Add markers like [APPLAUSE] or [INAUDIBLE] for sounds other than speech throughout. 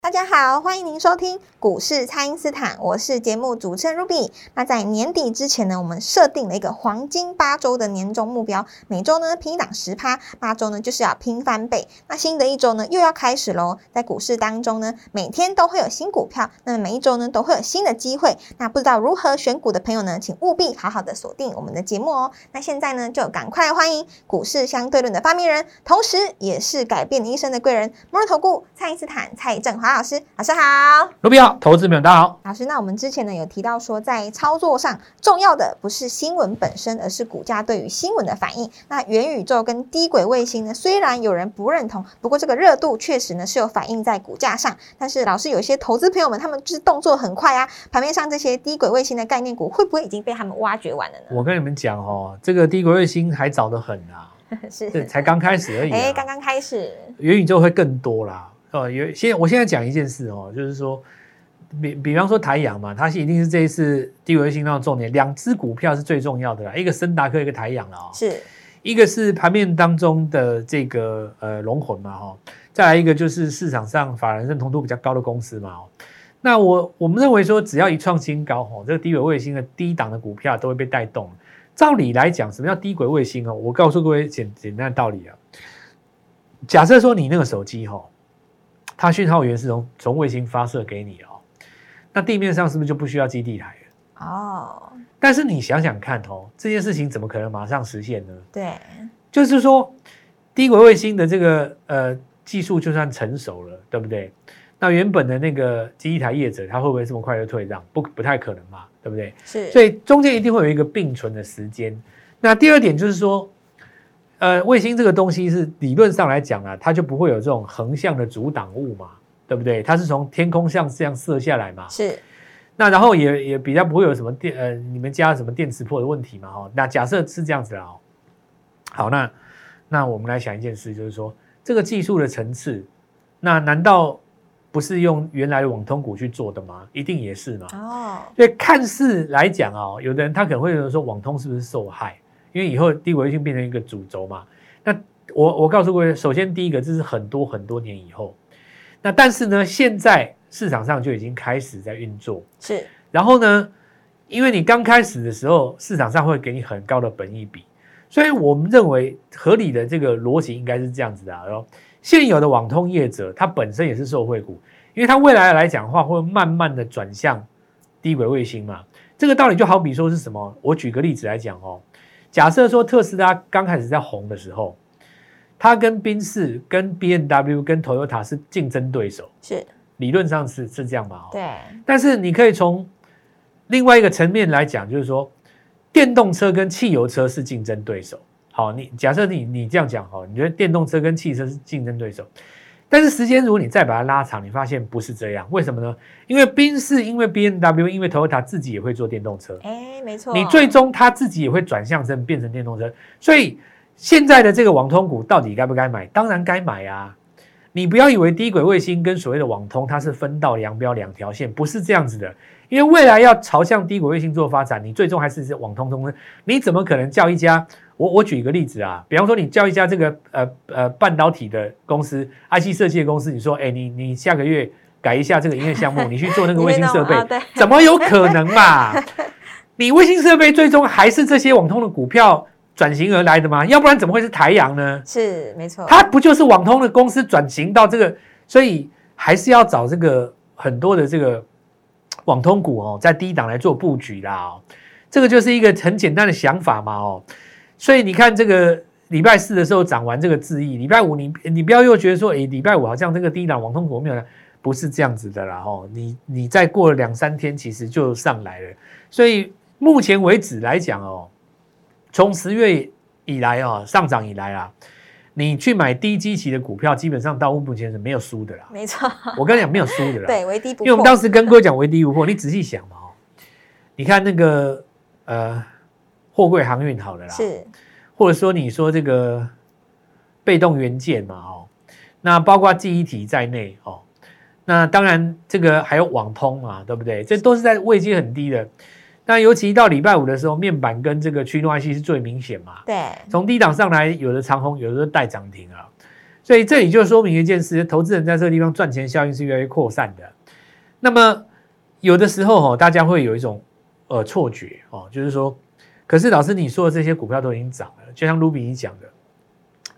大家好，欢迎您收听股市蔡因斯坦，我是节目主持人 Ruby。那在年底之前呢，我们设定了一个黄金八周的年终目标，每周呢拼一档十趴，八周呢就是要拼翻倍。那新的一周呢又要开始喽，在股市当中呢，每天都会有新股票，那么每一周呢都会有新的机会。那不知道如何选股的朋友呢，请务必好好的锁定我们的节目哦。那现在呢，就赶快欢迎股市相对论的发明人，同时也是改变你一生的贵人——摩尔投顾蔡因斯坦蔡振华。老师，老师好，卢比好，投资朋友大家好。老师，那我们之前呢有提到说，在操作上重要的不是新闻本身，而是股价对于新闻的反应。那元宇宙跟低轨卫星呢，虽然有人不认同，不过这个热度确实呢是有反映在股价上。但是老师有一些投资朋友们，他们就是动作很快啊，盘面上这些低轨卫星的概念股，会不会已经被他们挖掘完了呢？我跟你们讲哦，这个低轨卫星还早得很啊，[LAUGHS] 是，才刚开始而已、啊。哎，刚刚开始，元宇宙会更多啦。哦，有现我现在讲一件事哦，就是说，比比方说台阳嘛，它是一定是这一次低轨卫星上的重点，两只股票是最重要的啦，一个森达科，一个台阳了哦，是一个是盘面当中的这个呃龙魂嘛哈、哦，再来一个就是市场上法人认同度比较高的公司嘛哦。那我我们认为说，只要一创新高哦，这个低轨卫星的低档的股票都会被带动。照理来讲，什么叫低轨卫星哦？我告诉各位简简单的道理啊。假设说你那个手机哈、哦，它讯号源是从从卫星发射给你哦，那地面上是不是就不需要基地台了？哦，但是你想想看哦，这件事情怎么可能马上实现呢？对，就是说，低轨卫星的这个呃技术就算成熟了，对不对？那原本的那个基地台业者，他会不会这么快就退让？不，不太可能嘛，对不对？是，所以中间一定会有一个并存的时间。那第二点就是说，呃，卫星这个东西是理论上来讲啊，它就不会有这种横向的阻挡物嘛，对不对？它是从天空上这样射下来嘛。是，那然后也也比较不会有什么电呃，你们家什么电磁波的问题嘛，哈。那假设是这样子啊，哦，好，那那我们来想一件事，就是说这个技术的层次，那难道不是用原来的网通股去做的吗？一定也是嘛。哦，所以看似来讲啊，有的人他可能会觉得说网通是不是受害？因为以后低轨卫星变成一个主轴嘛。那我我告诉各位，首先第一个，这是很多很多年以后。那但是呢，现在市场上就已经开始在运作。是，然后呢，因为你刚开始的时候，市场上会给你很高的本益比，所以我们认为合理的这个逻辑应该是这样子的啊。然后现有的网通业者，它本身也是受惠股，因为它未来来讲的话，会慢慢的转向低轨卫星嘛。这个道理就好比说是什么？我举个例子来讲哦。假设说特斯拉刚开始在红的时候，它跟宾士、跟 B N W、跟 Toyota 是竞争对手，是，理论上是是这样嘛？哦。对，但是你可以从另外一个层面来讲，就是说，电动车跟汽油车是竞争对手。好，你假设你你这样讲哈，你觉得电动车跟汽车是竞争对手，但是时间如果你再把它拉长，你发现不是这样。为什么呢？因为宾士、因为 B N W、因为 Toyota 自己也会做电动车，哎，没错，你最终它自己也会转向成变成电动车，所以现在的这个网通股到底该不该买？当然该买啊！你不要以为低轨卫星跟所谓的网通它是分道扬镳两条线，不是这样子的。因为未来要朝向低轨卫星做发展，你最终还是网通中，你怎么可能叫一家？我我举一个例子啊，比方说你叫一家这个呃呃半导体的公司、IC 设计的公司，你说，哎，你你下个月改一下这个营业项目，你去做那个卫星设备，[LAUGHS] 怎么有可能嘛？[LAUGHS] 你卫星设备最终还是这些网通的股票转型而来的吗？要不然怎么会是台阳呢？是没错，它不就是网通的公司转型到这个，所以还是要找这个很多的这个网通股哦，在低档来做布局啦哦。这个就是一个很简单的想法嘛哦。所以你看这个礼拜四的时候涨完这个智易，礼拜五你你不要又觉得说，诶，礼拜五好像这个低档网通股没有，不是这样子的啦哦。你你再过了两三天，其实就上来了。所以目前为止来讲哦，从十月以来哦上涨以来啊，你去买低基期的股票，基本上到目前是没有输的啦。没错，我跟你讲，没有输的啦。[LAUGHS] 对，为低不破。因为我们当时跟各位讲为低不破，你仔细想嘛，哦，你看那个呃货柜航运好了啦，是，或者说你说这个被动元件嘛，哦，那包括记忆体在内，哦，那当然这个还有网通嘛，对不对？这都是在位阶很低的。那尤其到礼拜五的时候，面板跟这个驱动 IC 是最明显嘛？对，从低档上来，有的长红，有的带涨停啊。所以这里就说明一件事：投资人在这个地方赚钱效应是越来越扩散的。那么有的时候哈，大家会有一种呃错觉哦，就是说，可是老师你说的这些股票都已经涨了，就像卢比你讲的。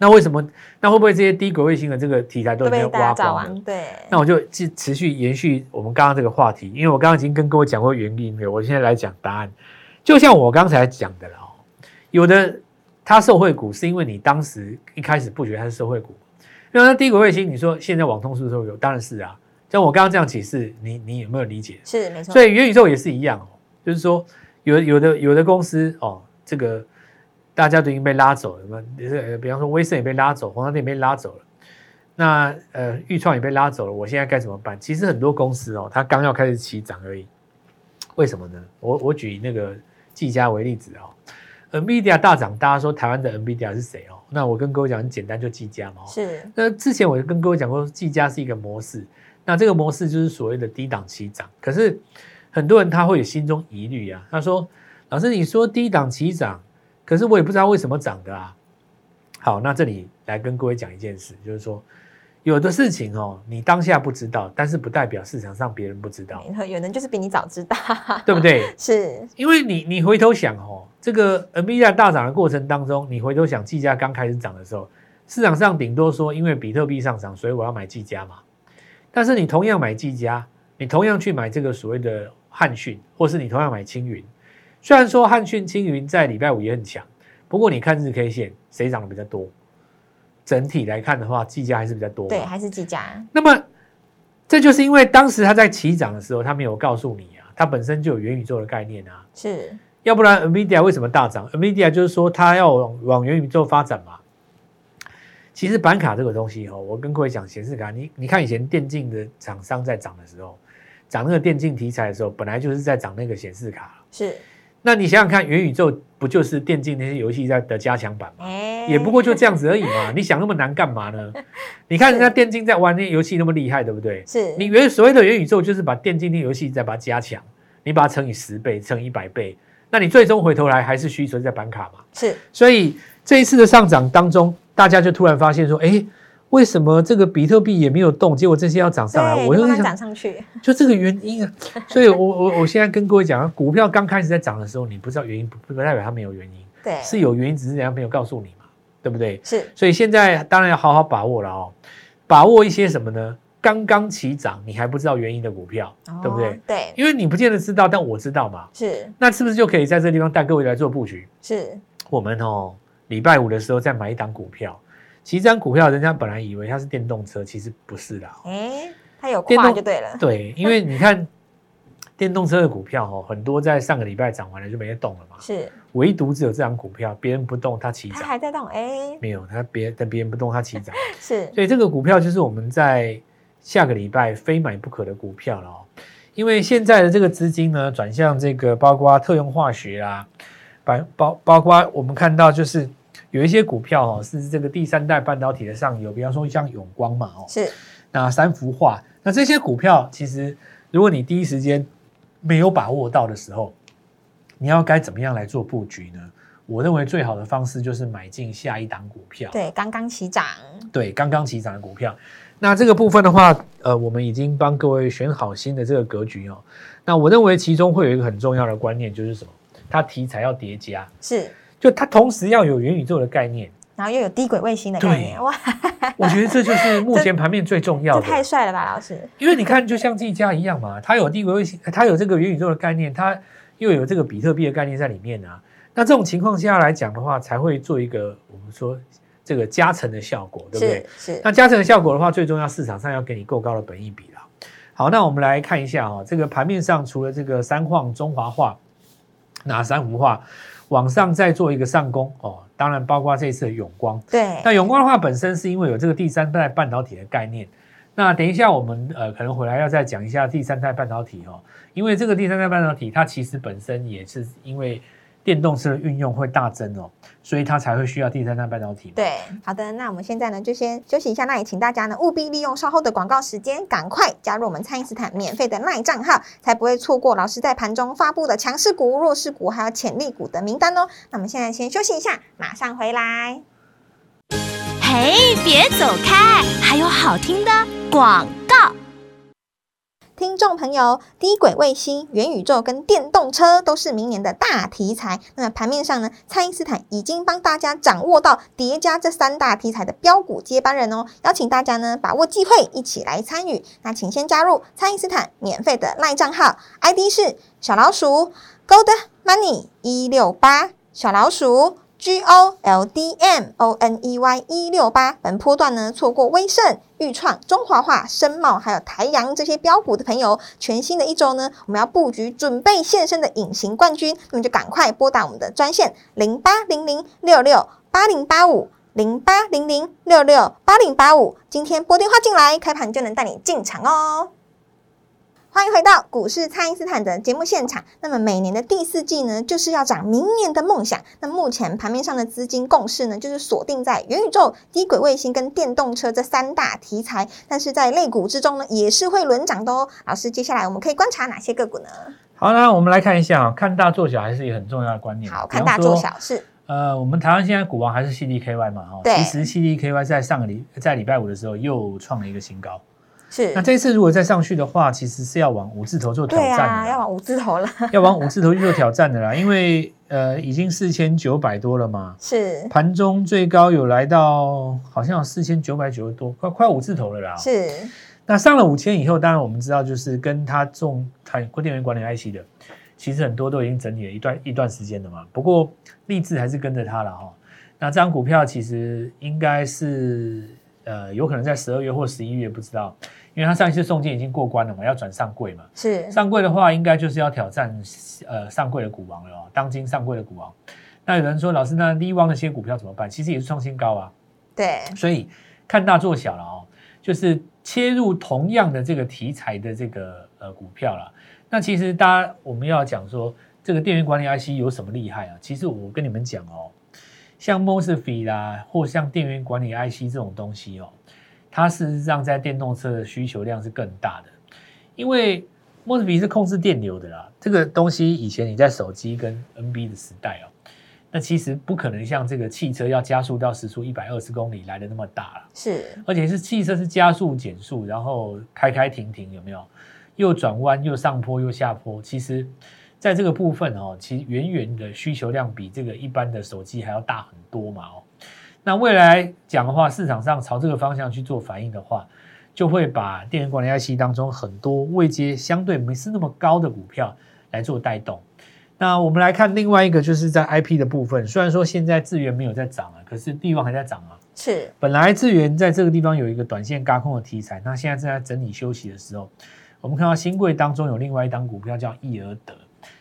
那为什么？那会不会这些低轨卫星的这个题材都被挖光了？对。那我就继持续延续我们刚刚这个话题，因为我刚刚已经跟各位讲过原因了，我现在来讲答案。就像我刚才讲的了哦，有的它受惠股是因为你当时一开始不觉得它是受惠股，因为低轨卫星，你说现在网通是不是有？当然是啊。像我刚刚这样解释，你你有没有理解？是没错。所以元宇宙也是一样哦，就是说有有的有的公司哦，这个。大家都已经被拉走了嘛？是比方说，威盛也被拉走，宏达电也被拉走了。那呃，裕创也被拉走了。我现在该怎么办？其实很多公司哦，它刚要开始起涨而已。为什么呢？我我举那个技嘉为例子哦，NVIDIA 大涨，大家说台湾的 NVIDIA 是谁哦？那我跟各位讲很简单，就技嘉嘛。是。那之前我就跟各位讲过，技嘉是一个模式。那这个模式就是所谓的低档起涨。可是很多人他会有心中疑虑啊。他说：“老师，你说低档起涨？”可是我也不知道为什么涨的啊。好，那这里来跟各位讲一件事，就是说有的事情哦，你当下不知道，但是不代表市场上别人不知道。有人就是比你早知道，[LAUGHS] 对不对？[LAUGHS] 是，因为你你回头想哦，这个 NVIDIA 大涨的过程当中，你回头想技嘉刚开始涨的时候，市场上顶多说因为比特币上涨，所以我要买技嘉嘛。但是你同样买技嘉，你同样去买这个所谓的汉讯，或是你同样买青云。虽然说汉讯、青云在礼拜五也很强，不过你看日 K 线，谁涨的比较多？整体来看的话，技嘉还是比较多。对，还是技嘉。那么这就是因为当时它在起涨的时候，它没有告诉你啊，它本身就有元宇宙的概念啊。是。要不然 Nvidia 为什么大涨？Nvidia 就是说它要往往元宇宙发展嘛。其实板卡这个东西哦，我跟各位讲，显示卡，你你看以前电竞的厂商在涨的时候，涨那个电竞题材的时候，本来就是在涨那个显示卡。是。那你想想看，元宇宙不就是电竞那些游戏在的加强版吗？也不过就这样子而已嘛。[LAUGHS] 你想那么难干嘛呢？你看人家电竞在玩那些游戏那么厉害，对不对？是你元所谓的元宇宙就是把电竞那游戏再把它加强，你把它乘以十倍，乘一百倍，那你最终回头来还是需求在板卡嘛？是。所以这一次的上涨当中，大家就突然发现说，哎。为什么这个比特币也没有动？结果这些要涨上来，我又想涨上去，[LAUGHS] 就这个原因啊。[LAUGHS] 所以，我我我现在跟各位讲，股票刚开始在涨的时候，你不知道原因，不不代表它没有原因，对，是有原因，只是人家没有告诉你嘛，对不对？是。所以现在当然要好好把握了哦，把握一些什么呢？刚刚起涨，你还不知道原因的股票，对不对？对，因为你不见得知道，但我知道嘛。是。那是不是就可以在这地方带各位来做布局？是。我们哦，礼拜五的时候再买一档股票。其实这张股票，人家本来以为它是电动车，其实不是的。哎，它有跨就对了。[LAUGHS] 对，因为你看电动车的股票哦，很多在上个礼拜涨完了就没动了嘛。是，唯独只有这张股票，别人不动它起涨。它还在动，哎，没有，它别等别人不动它起涨。[LAUGHS] 是，所以这个股票就是我们在下个礼拜非买不可的股票了哦。因为现在的这个资金呢，转向这个包括特用化学啊，包包包括我们看到就是。有一些股票哦，是这个第三代半导体的上游，比方说像永光嘛，哦，是，那三幅画，那这些股票其实，如果你第一时间没有把握到的时候，你要该怎么样来做布局呢？我认为最好的方式就是买进下一档股票，对，刚刚起涨，对，刚刚起涨的股票。那这个部分的话，呃，我们已经帮各位选好新的这个格局哦。那我认为其中会有一个很重要的观念，就是什么？它题材要叠加，是。就它同时要有元宇宙的概念，然后又有低轨卫星的概念，哇！我觉得这就是 [LAUGHS] 目前盘面最重要的。太帅了吧，老师！因为你看，就像技嘉一样嘛，它有低轨卫星，它有这个元宇宙的概念，它又有这个比特币的概念在里面啊。那这种情况下来讲的话，才会做一个我们说这个加成的效果，对不对？是。那加成的效果的话，最重要市场上要给你够高的本益比了。好，那我们来看一下啊，这个盘面上除了这个三矿、中华化、哪三幅画？往上再做一个上攻哦，当然包括这一次的永光。对，那永光的话，本身是因为有这个第三代半导体的概念。那等一下我们呃可能回来要再讲一下第三代半导体哦，因为这个第三代半导体它其实本身也是因为电动车的运用会大增哦，所以它才会需要第三代半导体。对，好的，那我们现在呢就先休息一下，那也请大家呢务必利用稍后的广告时间，赶快加入我们蔡因斯坦免费的赖账号，才不会错过老师在盘中发布的强势股、弱势股还有潜力股的名单哦。那我们现在先休息一下，马上回来。嘿，别走开，还有好听的广告。听众朋友，低轨卫星、元宇宙跟电动车都是明年的大题材。那盘面上呢，蔡因斯坦已经帮大家掌握到叠加这三大题材的标股接班人哦，邀请大家呢把握机会，一起来参与。那请先加入蔡因斯坦免费的赖账号，ID 是小老鼠 Gold Money 一六八，小老鼠。G O L D M O N E Y 一六八，本波段呢错过威盛、裕创、中华化、深茂还有台阳这些标股的朋友，全新的一周呢，我们要布局准备现身的隐形冠军，那么就赶快拨打我们的专线零八零零六六八零八五零八零零六六八零八五，今天拨电话进来，开盘就能带你进场哦。欢迎回到股市，蔡因斯坦的节目现场。那么每年的第四季呢，就是要涨明年的梦想。那目前盘面上的资金共识呢，就是锁定在元宇宙、低轨卫星跟电动车这三大题材。但是在类股之中呢，也是会轮涨的哦。老师，接下来我们可以观察哪些个股呢？好，那我们来看一下啊，看大做小还是一个很重要的观念。好看大做小是。呃，我们台湾现在股王还是 CDKY 嘛？哦，其实 CDKY 在上个礼在礼拜五的时候又创了一个新高。是，那这一次如果再上去的话，其实是要往五字头做挑战的，啊，要往五字头了，[LAUGHS] 要往五字头去做挑战的啦，因为呃已经四千九百多了嘛，是，盘中最高有来到好像有四千九百九十多，快快五字头了啦，是，那上了五千以后，当然我们知道就是跟他中台国电源管理 IC 的，其实很多都已经整理了一段一段时间了嘛，不过立志还是跟着他了哈，那这张股票其实应该是呃有可能在十二月或十一月不知道。因为他上一次送件已经过关了嘛，要转上柜嘛。是上柜的话，应该就是要挑战呃上柜的股王了哦，当今上柜的股王。那有人说，老师，那利旺那些股票怎么办？其实也是创新高啊。对，所以看大做小了哦，就是切入同样的这个题材的这个呃股票了。那其实大家我们要讲说，这个电源管理 IC 有什么厉害啊？其实我跟你们讲哦，像 Mosfet 啦，或像电源管理 IC 这种东西哦。它事实上在电动车的需求量是更大的，因为 Mosfet 是控制电流的啦。这个东西以前你在手机跟 NB 的时代哦，那其实不可能像这个汽车要加速到时速一百二十公里来的那么大了。是，而且是汽车是加速减速，然后开开停停，有没有？又转弯又上坡又下坡。其实在这个部分哦，其实远远的需求量比这个一般的手机还要大很多嘛哦。那未来讲的话，市场上朝这个方向去做反应的话，就会把电源管理 IC 当中很多位阶相对没是那么高的股票来做带动。那我们来看另外一个，就是在 IP 的部分，虽然说现在资源没有在涨啊，可是地方还在涨啊。是，本来资源在这个地方有一个短线高空的题材，那现在正在整理休息的时候，我们看到新贵当中有另外一档股票叫易而德。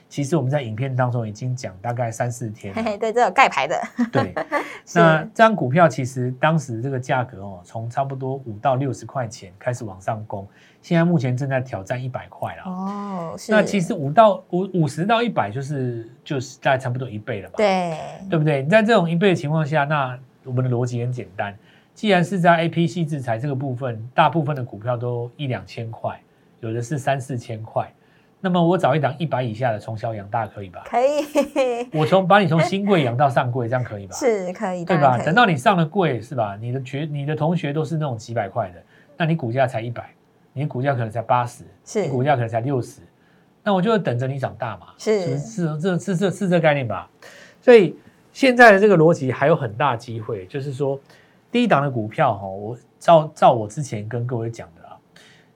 其实我们在影片当中已经讲大概三四天，对，这有盖牌的。对，[LAUGHS] 那这张股票其实当时这个价格哦，从差不多五到六十块钱开始往上攻，现在目前正在挑战一百块了。哦，那其实五到五五十到一百就是就是大概差不多一倍了吧？对，对不对？你在这种一倍的情况下，那我们的逻辑很简单，既然是在 A P C 制裁这个部分，大部分的股票都一两千块，有的是三四千块。那么我找一档一百以下的从小养大可以吧？可以。我从把你从新贵养到上贵，这样可以吧？[LAUGHS] 是可以，对吧？等到你上了贵，是吧？你的学你的同学都是那种几百块的，那你股价才一百，你股价可能才八十，是，股价可能才六十，那我就等着你长大嘛。是是是是这是这概念吧？所以现在的这个逻辑还有很大机会，就是说第一档的股票哈，我照照我之前跟各位讲的啊，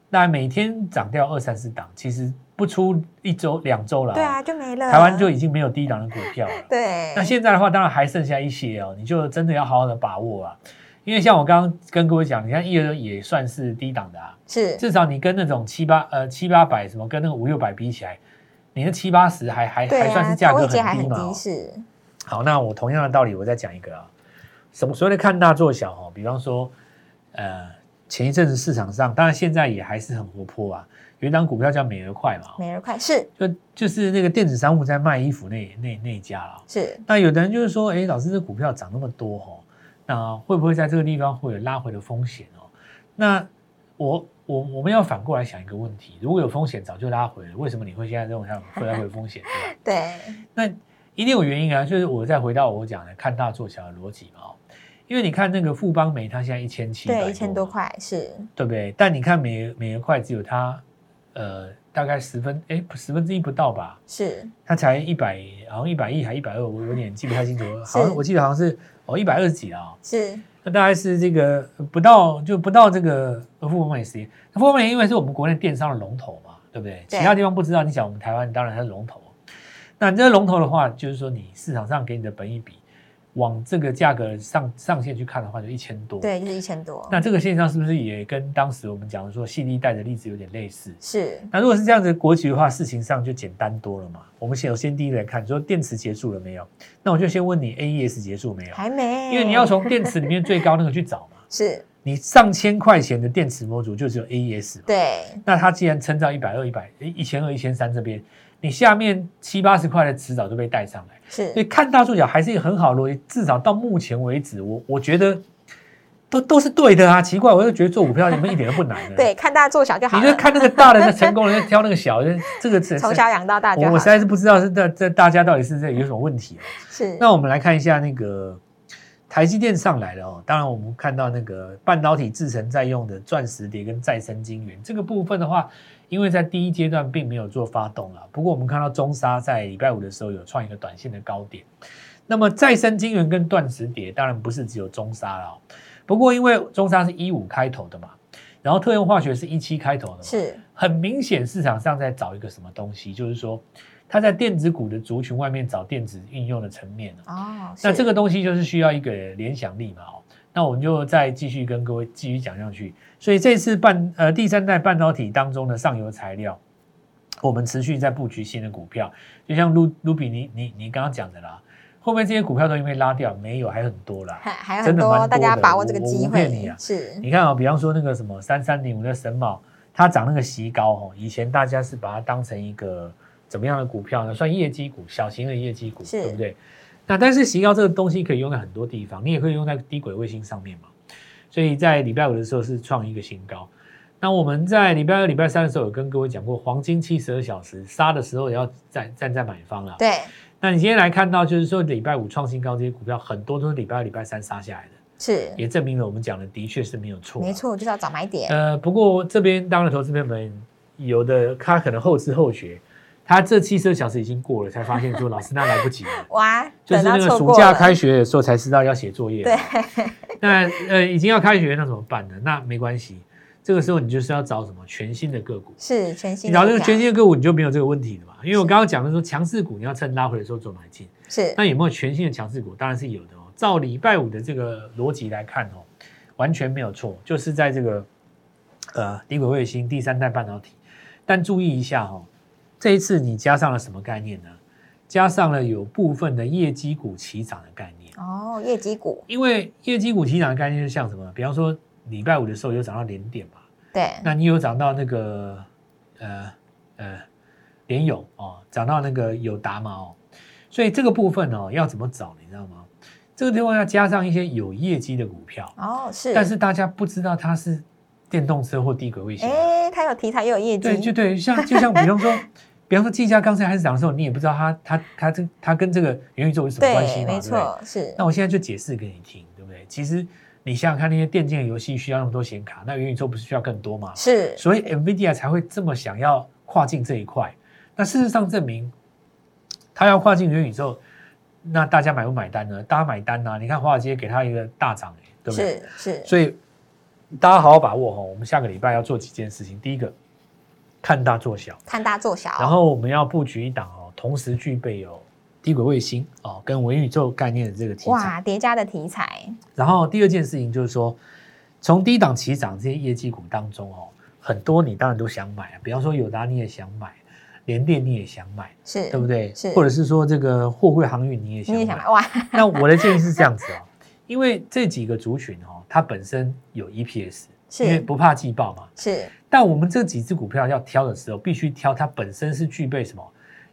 那每天涨掉二三十档，其实。不出一周两周了，对啊，就没了。台湾就已经没有低档的股票了。[LAUGHS] 对，那现在的话，当然还剩下一些哦，你就真的要好好的把握啊。因为像我刚刚跟各位讲，你看一儿也算是低档的啊，是至少你跟那种七八呃七八百什么跟那个五六百比起来，你的七八十还还还算是价格很低嘛。是，好，那我同样的道理，我再讲一个啊，什么所谓的看大做小哦，比方说，呃，前一阵子市场上，当然现在也还是很活泼啊，有一档股票叫美而快嘛，美而快是就就是那个电子商务在卖衣服那那那一家了。是，那有的人就是说，哎，老师这股票涨那么多哦，那会不会在这个地方会有拉回的风险哦？那我我我们要反过来想一个问题，如果有风险早就拉回了，为什么你会现在这种像会拉回风险？对 [LAUGHS] 那一定有原因啊，就是我再回到我讲的看大做小的逻辑嘛哦，因为你看那个富邦煤，它现在一千七百对，一千多，块是，对不对？但你看美美元块只有它呃大概十分哎十分之一不到吧，是，它才一百好像一百亿还一百二，我有点记不太清楚，好像我记得好像是哦一百二十几啊、是，那大概是这个不到就不到这个富邦美食，那富邦美因为是我们国内电商的龙头嘛，对不对？对。其他地方不知道，你想我们台湾当然它是龙头。那你这个龙头的话，就是说你市场上给你的本益比，往这个价格上上限去看的话，就一千多。。对，就是一千多，那这个现象是不是也跟当时我们讲的说细粒带的例子有点类似？是，那如果是这样子的国旗的话，事情上就简单多了嘛。我们先首先第一个来看，说电池结束了没有？那我就先问你，AES 结束没有？还没，因为你要从电池里面最高那个去找嘛。[LAUGHS] 是，你上千块钱的电池模组就只有 AES 嘛，对，那它既然撑到一百二、一百、一千二、一千三这边，你下面七八十块的迟早就被带上来。是所以，看大做小还是一个很好的逻辑，至少到目前为止，我我觉得都都是对的啊。奇怪，我就觉得做股票你们一点都不难的。[LAUGHS] 对，，看大做小就好了，你就看那个大的那 [LAUGHS] 成功人，就挑那个小的，这个是从小养到大就好我我实在是不知道是这这大家到底是这有什么问题、啊。是，那我们来看一下那个台积电上来了哦，当然我们看到那个半导体制成在用的钻石碟跟再生晶圆这个部分的话，因为在第一阶段并没有做发动了，不过我们看到中沙在礼拜五的时候有创一个短线的高点。那么再生晶圆跟断石跌当然不是只有中沙了、哦，不过因为中沙是一五开头的嘛，然后特用化学是一七开头的嘛，是，很明显市场上在找一个什么东西，就是说它在电子股的族群外面找电子应用的层面啊。哦，那这个东西就是需要一个联想力嘛，哦，那我们就再继续跟各位继续讲下去。所以这次半呃第三代半导体当中的上游材料，我们持续在布局新的股票，就像卢卢比你你你刚刚讲的啦，后面这些股票都因为拉掉，没有还很多啦。还还很多，大家把握这个机不骗你啊，是，你看啊、比方说那个什么三三零五的神茂，它涨那个席高哦，以前大家是把它当成一个怎么样的股票呢？算业绩股，小型的业绩股，是对不对？那但是席高这个东西可以用在很多地方，你也可以用在低轨卫星上面嘛。所以在礼拜五的时候是创一个新高。那我们在礼拜二、礼拜三的时候有跟各位讲过，黄金七十二小时杀的时候也要站站在买方了。对，那你今天来看到，就是说礼拜五创新高这些股票，很多都是礼拜二、礼拜三杀下来的，是，也证明了我们讲的的确是没有错。没。错，就是要找买点，呃，不过这边当然投资朋友们有的他可能后知后觉，他这七十二小时已经过了，才发现说老师那来不及了。[LAUGHS] 哇，就是那个暑假开学的时候才知道要写作业。对，那呃已经要开学，那怎么办呢？那没关系，这个时候你就是要找什么全新的个股。是全新你找这个全新的个股，你就没有这个问题了嘛？因为我刚刚讲的说强势股，你要趁拉回的时候做买进。是那有没有全新的强势股？当然是有的哦。照礼拜五的这个逻辑来看哦，完全没有错，就是在这个呃低轨卫星第三代半导体。但注意一下哦，这一次你加上了什么概念呢？加上了有部分的业绩股起涨的概念。哦，业绩股，因为业绩股起涨的概念是像什么？比方说礼拜五的时候有涨到连点嘛，对，那你有涨到那个呃呃联友哦，涨到那个友达嘛哦，所以这个部分哦要怎么找，你知道吗？这个地方要加上一些有业绩的股票，哦，是，但是大家不知道它是电动车或低轨卫星。哎，它有题材又有业绩，对，就对，像就像比方说，比方说技嘉刚才开始涨的时候，你也不知道它它它这它跟这个元宇宙有什么关系，嘛？没错，是那我现在就解释给你听，对不对？其实你想想看，那些电竞的游戏需要那么多显卡，那元宇宙不是需要更多吗？是，所以 NVIDIA 才会这么想要跨境这一块。那事实上证明，它要跨境元宇宙，那大家买不买单呢？大家买单啊！你看华尔街给它一个大涨、欸，对不对？是是，所以大家好好把握哈，我们下个礼拜要做几件事情。第一个，看大做小，看大做小，然后我们要布局一档哦，同时具备有低轨卫星哦跟元宇宙概念的这个题材。哇，叠加的题材，然后第二件事情就是说，从低档起涨这些业绩股当中哦，很多你当然都想买啊，比方说友达你也想买，联电你也想买，是，对不对？是或者是说这个货柜航运你也想买你也想买。哇？那我的建议是这样子哦，因为这几个族群哦，它本身有 EPS，是因为不怕季报嘛。是但我们这几只股票要挑的时候，必须挑它本身是具备什么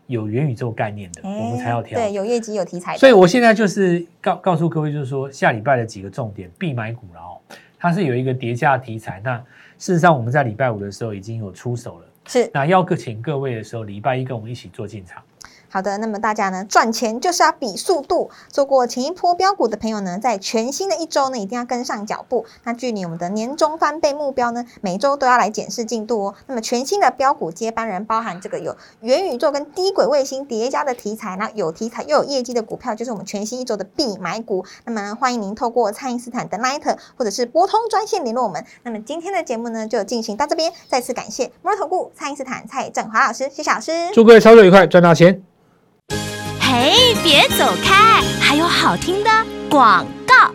有元宇宙概念的，我们才要挑。对，有业绩有题材的，所以我现在就是告告诉各位，就是说下礼拜的几个重点必买股了哦，它是有一个叠加题材。那事实上我们在礼拜五的时候已经有出手了。是那要各请各位的时候，礼拜一跟我们一起做进场。好的，那么大家呢赚钱就是要比速度。做过前一波标股的朋友呢，在全新的一周呢，一定要跟上脚步。那距离我们的年终翻倍目标呢，每周都要来检视进度哦。那么全新的标股接班人，包含这个有元宇宙跟低轨卫星叠加的题材，那有题材又有业绩的股票，就是我们全新一周的必买股。那么欢迎您透过蔡因斯坦的 Line 或者是拨通专线联络我们。那么今天的节目呢，就进行到这边，再次感谢摩尔投顾蔡因斯坦蔡振华老师，谢谢老师。祝各位操作愉快，赚大钱！嘿，别走开，还有好听的广告。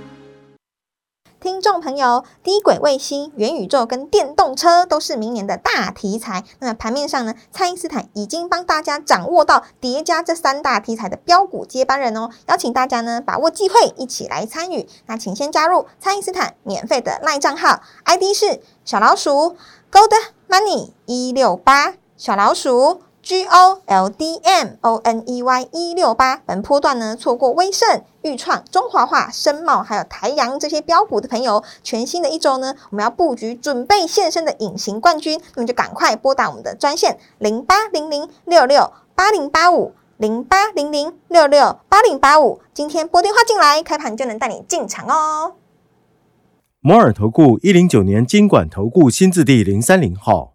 听众朋友，低轨卫星、元宇宙跟电动车都是明年的大题材。那么盘面上呢，蔡因斯坦已经帮大家掌握到叠加这三大题材的标股接班人哦，邀请大家呢把握机会，一起来参与。那请先加入蔡因斯坦免费的赖账号，ID 是小老鼠 Gold Money 一六八，小老鼠。G O L D M O N E Y 一六八，本波段呢错过威盛、豫创、中华化、深茂还有台阳这些标股的朋友，全新的一周呢，我们要布局准备现身的隐形冠军，那么就赶快拨打我们的专线零八零零六六八零八五零八零零六六八零八五，今天拨电话进来，开盘就能带你进场哦。摩尔投顾一零九年经管投顾新字第零三零号。